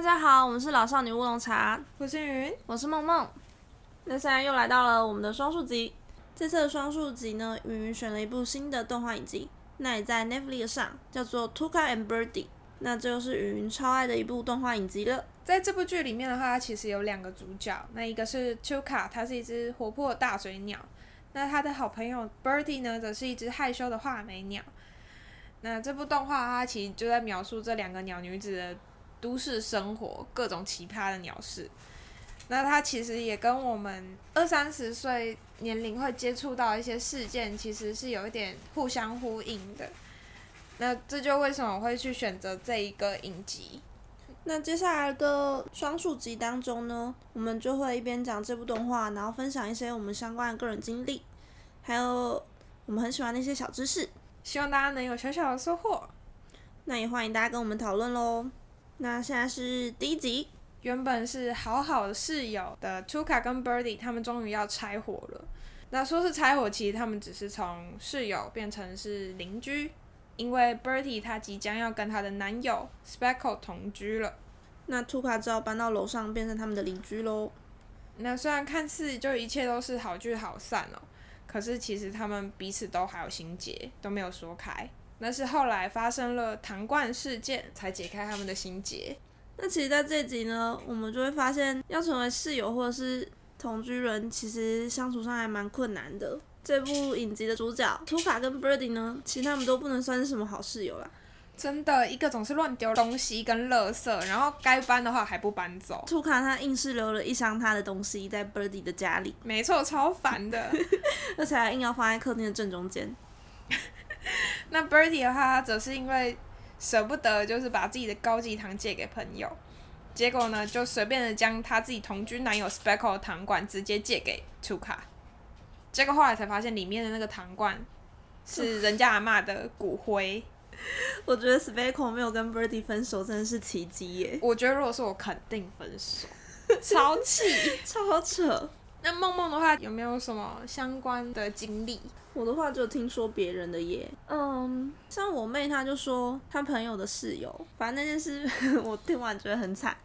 大家好，我们是老少女乌龙茶，我是云，我是梦梦。那现在又来到了我们的双数集，这次的双数集呢，云云选了一部新的动画影集，那也在 Netflix 上，叫做《Tuka and Birdie》。那这就是云云超爱的一部动画影集了。在这部剧里面的话，它其实有两个主角，那一个是 Tuka，它是一只活泼的大嘴鸟，那他的好朋友 Birdie 呢，则是一只害羞的画眉鸟。那这部动画它其实就在描述这两个鸟女子的都市生活，各种奇葩的鸟事。那它其实也跟我们二三十岁年龄会接触到一些事件，其实是有一点互相呼应的。那这就为什么我会去选择这一个影集。那接下来的双数集当中呢，我们就会一边讲这部动画，然后分享一些我们相关的个人经历，还有我们很喜欢的一些小知识。希望大家能有小小的收获。那也欢迎大家跟我们讨论喽。那现在是第一集，原本是好好的室友的 Tuka 跟 Birdie，他们终于要拆伙了。那说是拆伙，其实他们只是从室友变成是邻居，因为 Birdie 她即将要跟她的男友 Speckle 同居了。那 Tuka 只好搬到楼上，变成他们的邻居喽。那虽然看似就一切都是好聚好散哦。可是其实他们彼此都还有心结，都没有说开。那是后来发生了糖罐事件，才解开他们的心结。那其实，在这集呢，我们就会发现，要成为室友或者是同居人，其实相处上还蛮困难的。这部影集的主角图卡跟 Birdie 呢，其实他们都不能算是什么好室友啦。真的，一个总是乱丢东西跟垃圾，然后该搬的话还不搬走。图卡他硬是留了一箱他的东西在 Birdie 的家里，没错，超烦的，而且还硬要放在客厅的正中间。那 Bertie 的话，则是因为舍不得，就是把自己的高级糖借给朋友，结果呢，就随便的将他自己同居男友 Speckle 的糖罐直接借给图卡，结果后来才发现里面的那个糖罐是人家阿妈的骨灰。我觉得 Speckle 没有跟 Bertie 分手真的是奇迹耶！我觉得如果是我，肯定分手，超气，超扯。那梦梦的话，有没有什么相关的经历？我的话就听说别人的耶。嗯，像我妹，她就说她朋友的室友，反正那件事 我听完觉得很惨。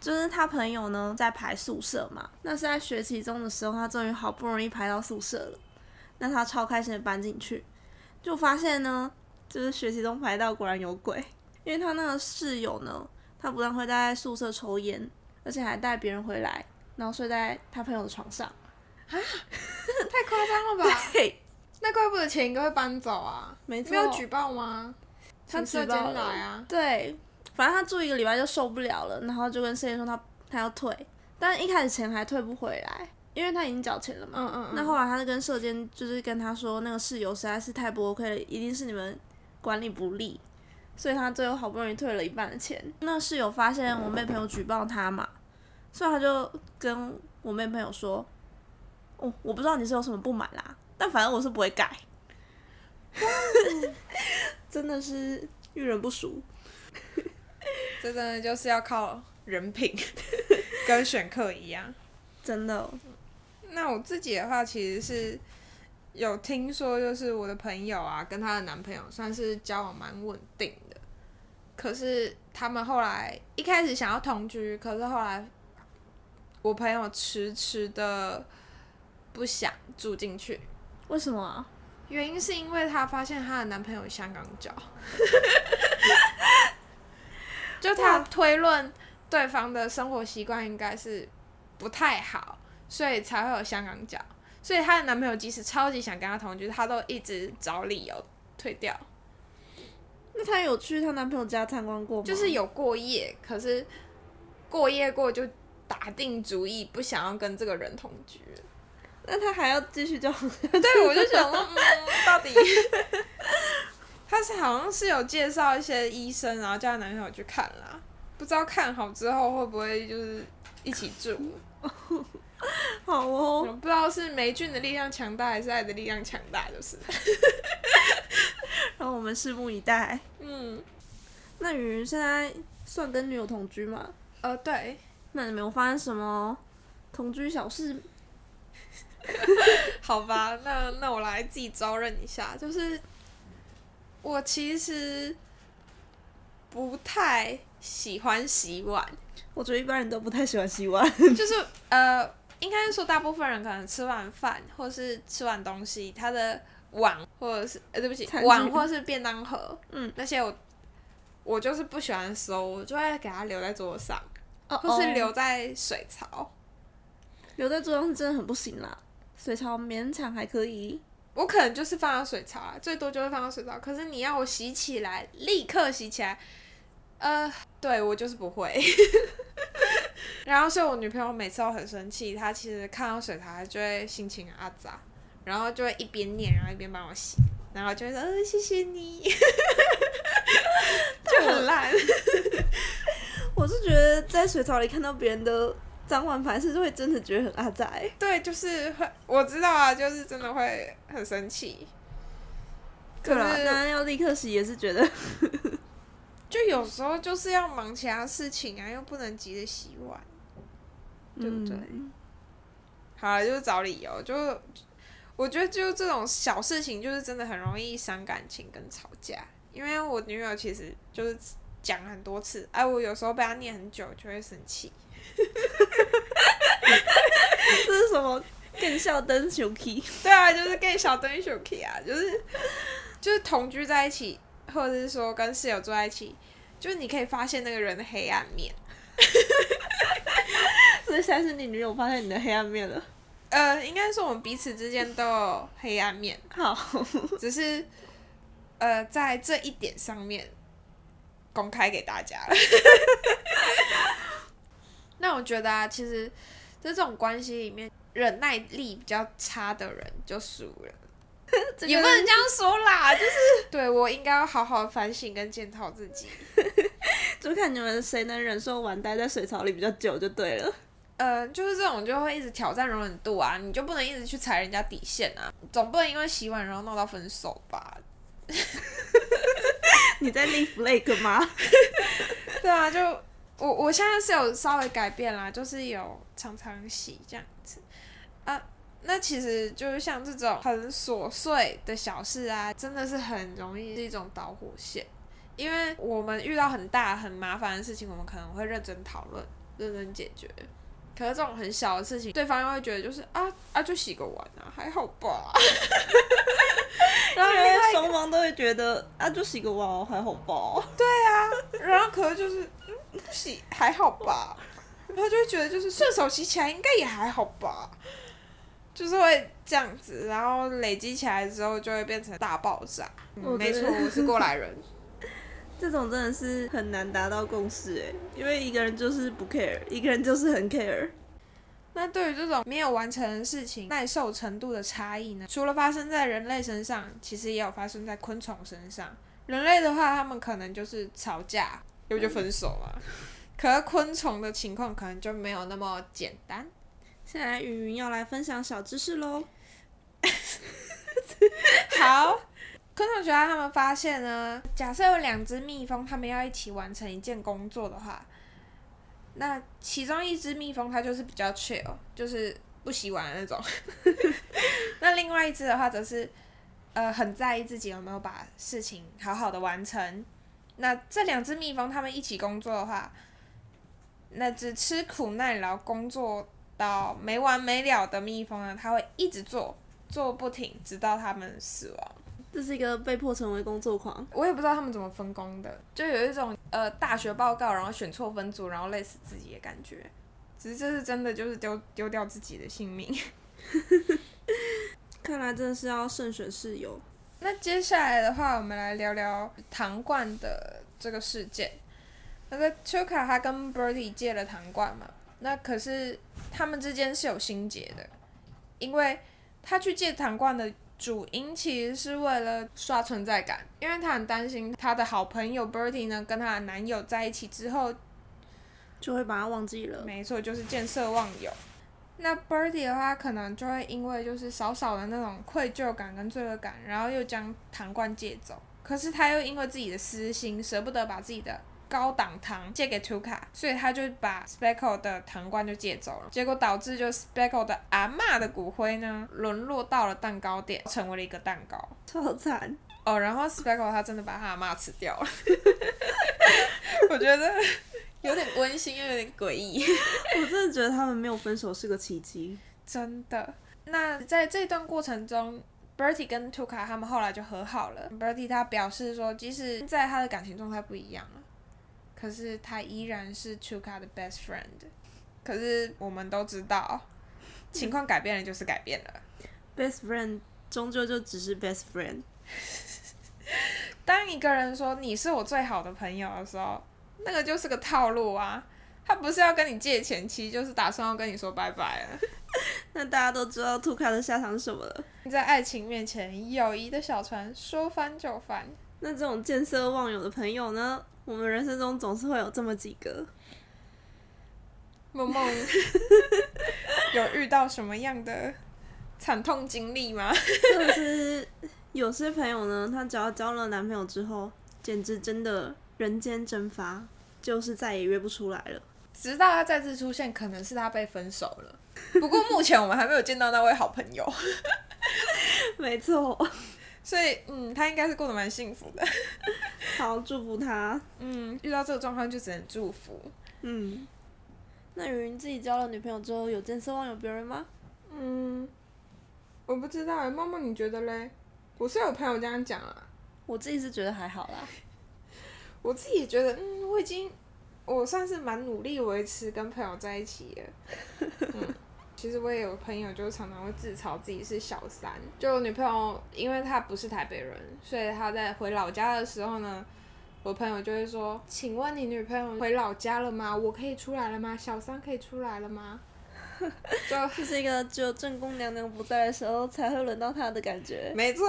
就是她朋友呢在排宿舍嘛，那是在学期中的时候，她终于好不容易排到宿舍了，那她超开心的搬进去，就发现呢。就是学习中排到果然有鬼，因为他那个室友呢，他不但会在宿舍抽烟，而且还带别人回来，然后睡在他朋友的床上，啊，太夸张了吧？对，那怪不得前一个会搬走啊，没错，没有举报吗？他举报来啊，对，反正他住一个礼拜就受不了了，然后就跟社监说他他要退，但一开始钱还退不回来，因为他已经缴钱了嘛。嗯嗯嗯。那后来他就跟社监就是跟他说，那个室友实在是太不 OK 了，一定是你们。管理不力，所以他最后好不容易退了一半的钱。那室友发现我妹朋友举报他嘛，所以他就跟我妹朋友说：“哦，我不知道你是有什么不满啦，但反正我是不会改。”真的是遇人不淑，这真的就是要靠人品，跟选课一样，真的。那我自己的话，其实是。有听说，就是我的朋友啊，跟她的男朋友算是交往蛮稳定的。可是他们后来一开始想要同居，可是后来我朋友迟迟的不想住进去。为什么？原因是因为她发现她的男朋友香港脚，就她推论对方的生活习惯应该是不太好，所以才会有香港脚。所以她的男朋友即使超级想跟她同居，她都一直找理由退掉。那她有去她男朋友家参观过吗？就是有过夜，可是过夜过就打定主意不想要跟这个人同居。那他还要继续交往？对，我就想说，嗯，到底 他是好像是有介绍一些医生，然后叫她男朋友去看啦。不知道看好之后会不会就是一起住。好哦，不知道是霉菌的力量强大还是爱的力量强大，就是。让我们拭目以待。嗯，那云云现在算跟女友同居吗？呃，对。那你没有发生什么同居小事？好吧，那那我来自己招认一下，就是我其实不太喜欢洗碗。我觉得一般人都不太喜欢洗碗。就是呃，应该说大部分人可能吃完饭或是吃完东西，他的碗或者是呃对不起碗或是便当盒，嗯，那些我我就是不喜欢收，我就会给它留在桌上，或是留在水槽。留在桌上是真的很不行啦，水槽勉强还可以。我可能就是放到水槽啊，最多就是放到水槽。可是你要我洗起来，立刻洗起来，呃，对我就是不会。然后，所以我女朋友每次都很生气，她其实看到水槽，她就会心情阿杂，然后就会一边念，然后一边帮我洗，然后就会说：“呃，谢谢你。”就很烂。我是觉得在水槽里看到别人的脏碗盘，是会真的觉得很阿杂。对，就是会，我知道啊，就是真的会很生气。对啊，当然要立刻洗，也是觉得。就有时候就是要忙其他事情啊，又不能急着洗碗，对不对？好了，就是找理由，就我觉得就这种小事情，就是真的很容易伤感情跟吵架。因为我女友其实就是讲很多次，哎，我有时候被他念很久，就会生气。这是什么？更小灯小 key？对啊，就是更小灯小 key 啊，就是就是同居在一起。或者是说跟室友住在一起，就是你可以发现那个人的黑暗面。所以现在是你女友发现你的黑暗面了。呃，应该说我们彼此之间都有黑暗面。好，只是呃在这一点上面公开给大家了。那我觉得啊，其实在这种关系里面，忍耐力比较差的人就输了。也不能这样说啦，就是对我应该要好好反省跟检讨自己，就看你们谁能忍受完待在水槽里比较久就对了。呃，就是这种就会一直挑战容忍度啊，你就不能一直去踩人家底线啊，总不能因为洗碗然后闹到分手吧？你在立 flag 吗？对啊，就我我现在是有稍微改变啦，就是有常常洗这样子啊。那其实就是像这种很琐碎的小事啊，真的是很容易是一种导火线，因为我们遇到很大很麻烦的事情，我们可能会认真讨论、认真解决。可是这种很小的事情，对方又会觉得就是啊啊，就洗个碗啊，还好吧。然后双方都会觉得啊，就洗个碗哦还好吧。对啊，然后可能就是洗还好吧，然后就会觉得就是顺手洗起来应该也还好吧。就是会这样子，然后累积起来之后就会变成大爆炸。没错，我是过来人。这种真的是很难达到共识哎，因为一个人就是不 care，一个人就是很 care。那对于这种没有完成的事情，耐受程度的差异呢？除了发生在人类身上，其实也有发生在昆虫身上。人类的话，他们可能就是吵架，要不就分手嘛。可是昆虫的情况可能就没有那么简单。现在云云要来分享小知识喽。好，昆虫学家他们发现呢，假设有两只蜜蜂，他们要一起完成一件工作的话，那其中一只蜜蜂它就是比较 chill，就是不洗碗的那种。那另外一只的话，则是呃很在意自己有没有把事情好好的完成。那这两只蜜蜂他们一起工作的话，那只吃苦耐劳工作。到没完没了的蜜蜂呢，它会一直做，做不停，直到它们死亡。这是一个被迫成为工作狂。我也不知道他们怎么分工的，就有一种呃大学报告，然后选错分组，然后累死自己的感觉。只是这是真的，就是丢丢掉自己的性命。看来真的是要慎选室友。那接下来的话，我们来聊聊糖罐的这个事件。那个秋卡他跟 Birdy 借了糖罐嘛？那可是他们之间是有心结的，因为他去借糖罐的主因其实是为了刷存在感，因为她很担心她的好朋友 Bertie 呢跟她的男友在一起之后，就会把她忘记了。没错，就是见色忘友。那 Bertie 的话，可能就会因为就是少少的那种愧疚感跟罪恶感，然后又将糖罐借走。可是他又因为自己的私心，舍不得把自己的。高档糖借给图卡，所以他就把 Speckle 的糖罐就借走了，结果导致就 Speckle 的阿妈的骨灰呢沦落到了蛋糕店，成为了一个蛋糕，超惨哦。然后 Speckle 他真的把他阿妈吃掉了，我觉得有点温馨又有点诡异。我真的觉得他们没有分手是个奇迹。真的。那在这段过程中，Bertie 跟 Tuka 他们后来就和好了。Bertie 他表示说，即使在他的感情状态不一样了，可是他依然是 Tuka 的 best friend。可是我们都知道，情况改变了就是改变了。Best friend 终究就只是 best friend。当一个人说你是我最好的朋友的时候，那个就是个套路啊！他不是要跟你借钱，其实就是打算要跟你说拜拜了。那大家都知道兔卡的下场是什么了？在爱情面前，友谊的小船说翻就翻。那这种见色忘友的朋友呢？我们人生中总是会有这么几个。梦梦 有遇到什么样的惨痛经历吗？就是有些朋友呢，她只要交了男朋友之后，简直真的人间蒸发，就是再也约不出来了。直到他再次出现，可能是他被分手了。不过目前我们还没有见到那位好朋友。没错，所以嗯，他应该是过得蛮幸福的。好，祝福他。嗯，遇到这个状况就只能祝福。嗯。那雨云自己交了女朋友之后，有见色忘友别人吗？嗯，我不知道哎，默默你觉得嘞？我是有朋友这样讲啊，我自己是觉得还好啦。我自己也觉得，嗯，我已经，我算是蛮努力维持跟朋友在一起了。嗯，其实我也有朋友，就常常会自嘲自己是小三。就女朋友，因为她不是台北人，所以她在回老家的时候呢。我朋友就会说：“请问你女朋友回老家了吗？我可以出来了吗？小三可以出来了吗？” 就是一个只有正宫娘娘不在的时候才会轮到她的感觉。没错，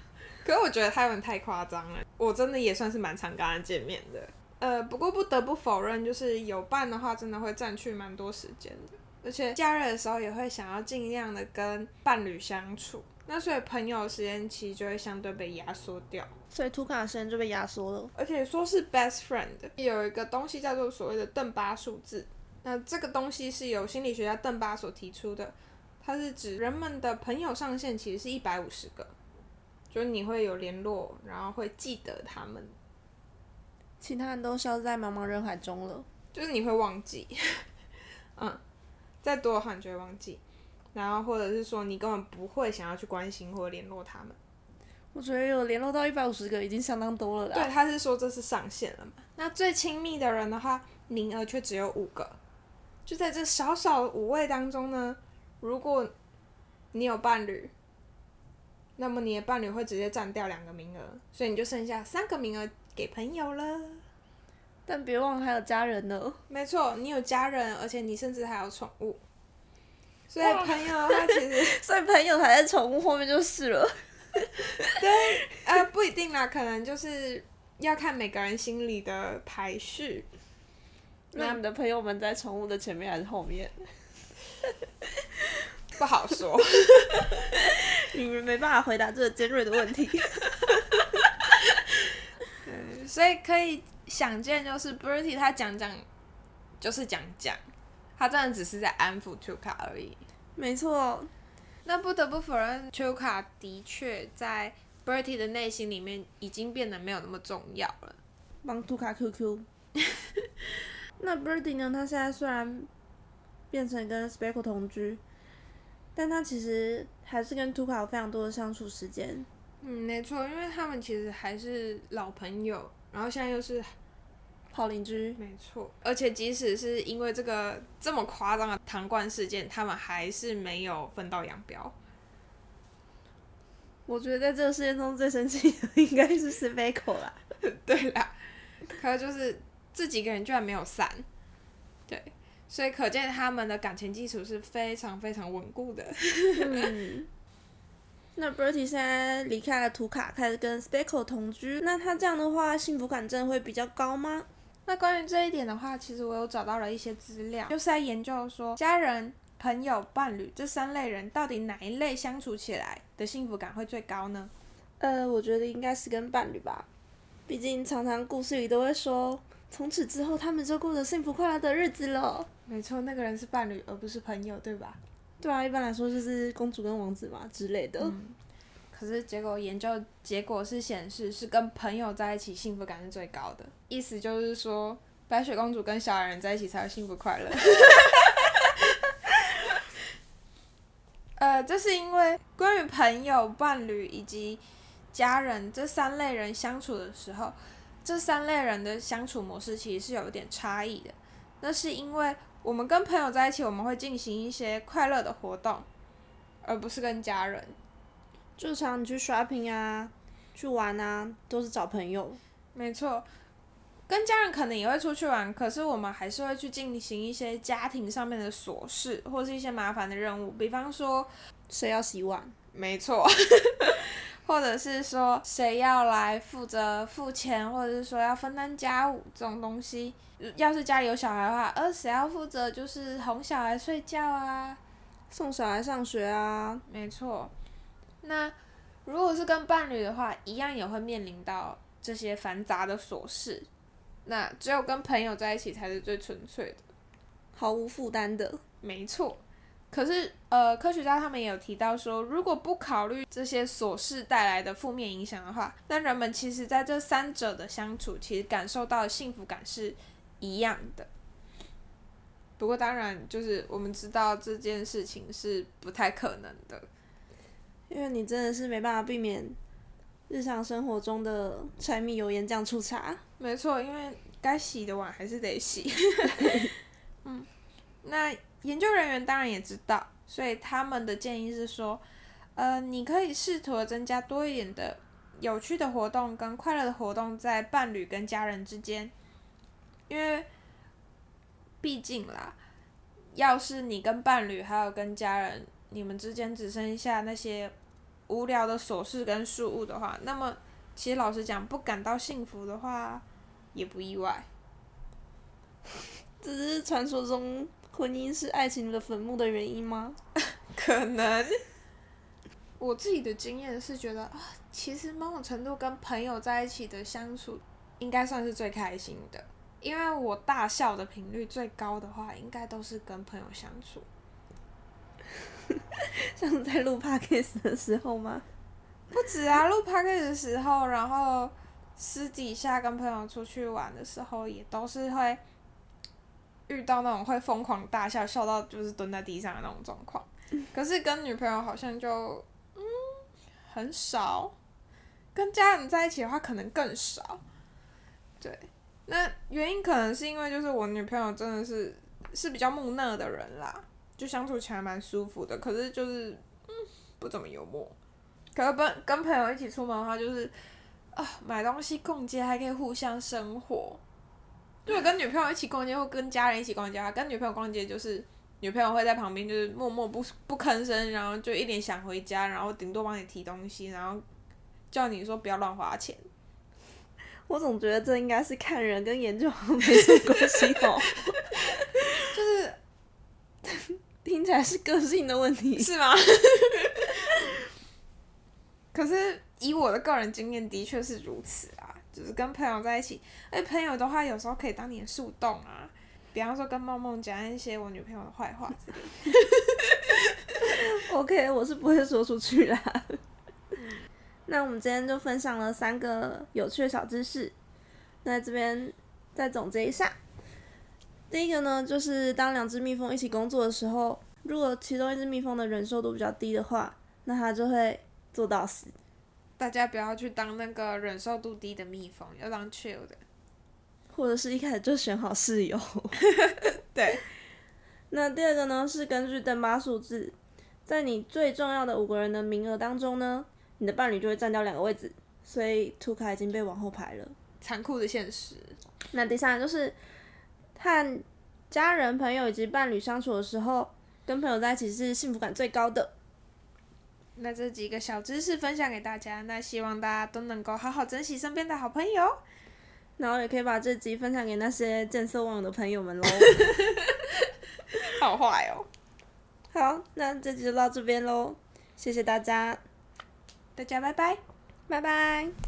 可是我觉得他有点太夸张了。我真的也算是蛮常跟他见面的。呃，不过不得不否认，就是有伴的话，真的会占据蛮多时间的。而且假日的时候也会想要尽量的跟伴侣相处。那所以朋友时间其实就会相对被压缩掉。所以图卡的时间就被压缩了，而且说是 best friend，有一个东西叫做所谓的邓巴数字。那这个东西是由心理学家邓巴所提出的，它是指人们的朋友上限其实是一百五十个，就是你会有联络，然后会记得他们，其他人都消失在茫茫人海中了，就是你会忘记，嗯，再多的话你就会忘记，然后或者是说你根本不会想要去关心或联络他们。我觉得有联络到一百五十个已经相当多了啦。对，他是说这是上限了嘛？那最亲密的人的话，名额却只有五个。就在这少少五位当中呢，如果你有伴侣，那么你的伴侣会直接占掉两个名额，所以你就剩下三个名额给朋友了。但别忘了还有家人呢。没错，你有家人，而且你甚至还有宠物。所以朋友他其实，所以朋友还在宠物后面就是了。对，呃，不一定啦，可能就是要看每个人心里的排序。那你的朋友们在宠物的前面还是后面？不好说，你们没办法回答这个尖锐的问题。对，所以可以想见，就是 Bertie 他讲讲，就是讲讲，他真的只是在安抚 Tuka 而已。没错。那不得不否认 c h u k a 的确在 Bertie 的内心里面已经变得没有那么重要了。帮 t u k a QQ。那 Bertie 呢？他现在虽然变成跟 Speckle 同居，但他其实还是跟 t u k a 有非常多的相处时间。嗯，没错，因为他们其实还是老朋友，然后现在又是。好邻居，没错。而且即使是因为这个这么夸张的糖罐事件，他们还是没有分道扬镳。我觉得在这个世界中最生气的应该是 s p e c k l 啦。对啦，可就是这几个人居然没有散。对，所以可见他们的感情基础是非常非常稳固的。嗯。那 Bertie 现在离开了图卡，开始跟 Speckle 同居，那他这样的话，幸福感真的会比较高吗？那关于这一点的话，其实我有找到了一些资料，就是在研究说家人、朋友、伴侣这三类人到底哪一类相处起来的幸福感会最高呢？呃，我觉得应该是跟伴侣吧，毕竟常常故事里都会说，从此之后他们就过着幸福快乐的日子了。没错，那个人是伴侣而不是朋友，对吧？对啊，一般来说就是公主跟王子嘛之类的。可是结果研究结果是显示，是跟朋友在一起幸福感是最高的。意思就是说，白雪公主跟小矮人在一起才会幸福快乐。呃，这是因为关于朋友、伴侣以及家人这三类人相处的时候，这三类人的相处模式其实是有一点差异的。那是因为我们跟朋友在一起，我们会进行一些快乐的活动，而不是跟家人。就常你去 shopping 啊，去玩啊，都是找朋友。没错，跟家人可能也会出去玩，可是我们还是会去进行一些家庭上面的琐事，或是一些麻烦的任务，比方说谁要洗碗。没错。或者是说谁要来负责付钱，或者是说要分担家务这种东西。要是家里有小孩的话，呃，谁要负责就是哄小孩睡觉啊，送小孩上学啊。没错。那如果是跟伴侣的话，一样也会面临到这些繁杂的琐事。那只有跟朋友在一起才是最纯粹的，毫无负担的。没错。可是，呃，科学家他们也有提到说，如果不考虑这些琐事带来的负面影响的话，那人们其实在这三者的相处，其实感受到的幸福感是一样的。不过，当然，就是我们知道这件事情是不太可能的，因为你真的是没办法避免日常生活中的柴米油盐酱醋茶。没错，因为该洗的碗还是得洗。嗯，那。研究人员当然也知道，所以他们的建议是说，呃，你可以试图增加多一点的有趣的活动跟快乐的活动在伴侣跟家人之间，因为毕竟啦，要是你跟伴侣还有跟家人，你们之间只剩下那些无聊的琐事跟事物的话，那么其实老实讲，不感到幸福的话，也不意外，只是传说中。婚姻是爱情的坟墓的原因吗？可能。我自己的经验是觉得啊，其实某种程度跟朋友在一起的相处，应该算是最开心的。因为我大笑的频率最高的话，应该都是跟朋友相处。像在录 podcast 的时候吗？不止啊，录 podcast 的时候，然后私底下跟朋友出去玩的时候，也都是会。遇到那种会疯狂大笑，笑到就是蹲在地上的那种状况，可是跟女朋友好像就嗯很少，跟家人在一起的话可能更少。对，那原因可能是因为就是我女朋友真的是是比较木讷的人啦，就相处起来蛮舒服的，可是就是嗯不怎么幽默。可是跟跟朋友一起出门的话，就是啊买东西逛街还可以互相生活。如果跟女朋友一起逛街，或跟家人一起逛街，跟女朋友逛街就是女朋友会在旁边，就是默默不不吭声，然后就一脸想回家，然后顶多帮你提东西，然后叫你说不要乱花钱。我总觉得这应该是看人跟研究没什么关系哦，就是听起来是个性的问题，是吗？可是以我的个人经验，的确是如此啊。就是跟朋友在一起，哎，朋友的话有时候可以当你的树洞啊，比方说跟梦梦讲一些我女朋友的坏话之类。OK，我是不会说出去啦。那我们今天就分享了三个有趣的小知识，那这边再总结一下。第一个呢，就是当两只蜜蜂一起工作的时候，如果其中一只蜜蜂的忍受度比较低的话，那它就会做到死。大家不要去当那个忍受度低的蜜蜂，要当 chill 的，或者是一开始就选好室友。对。那第二个呢，是根据登巴数字，在你最重要的五个人的名额当中呢，你的伴侣就会占掉两个位置，所以图卡已经被往后排了。残酷的现实。那第三个就是和家人、朋友以及伴侣相处的时候，跟朋友在一起是幸福感最高的。那这几个小知识分享给大家，那希望大家都能够好好珍惜身边的好朋友，然后也可以把这集分享给那些见色忘友的朋友们喽。好坏哦。好，那这集就到这边喽，谢谢大家，大家拜拜，拜拜。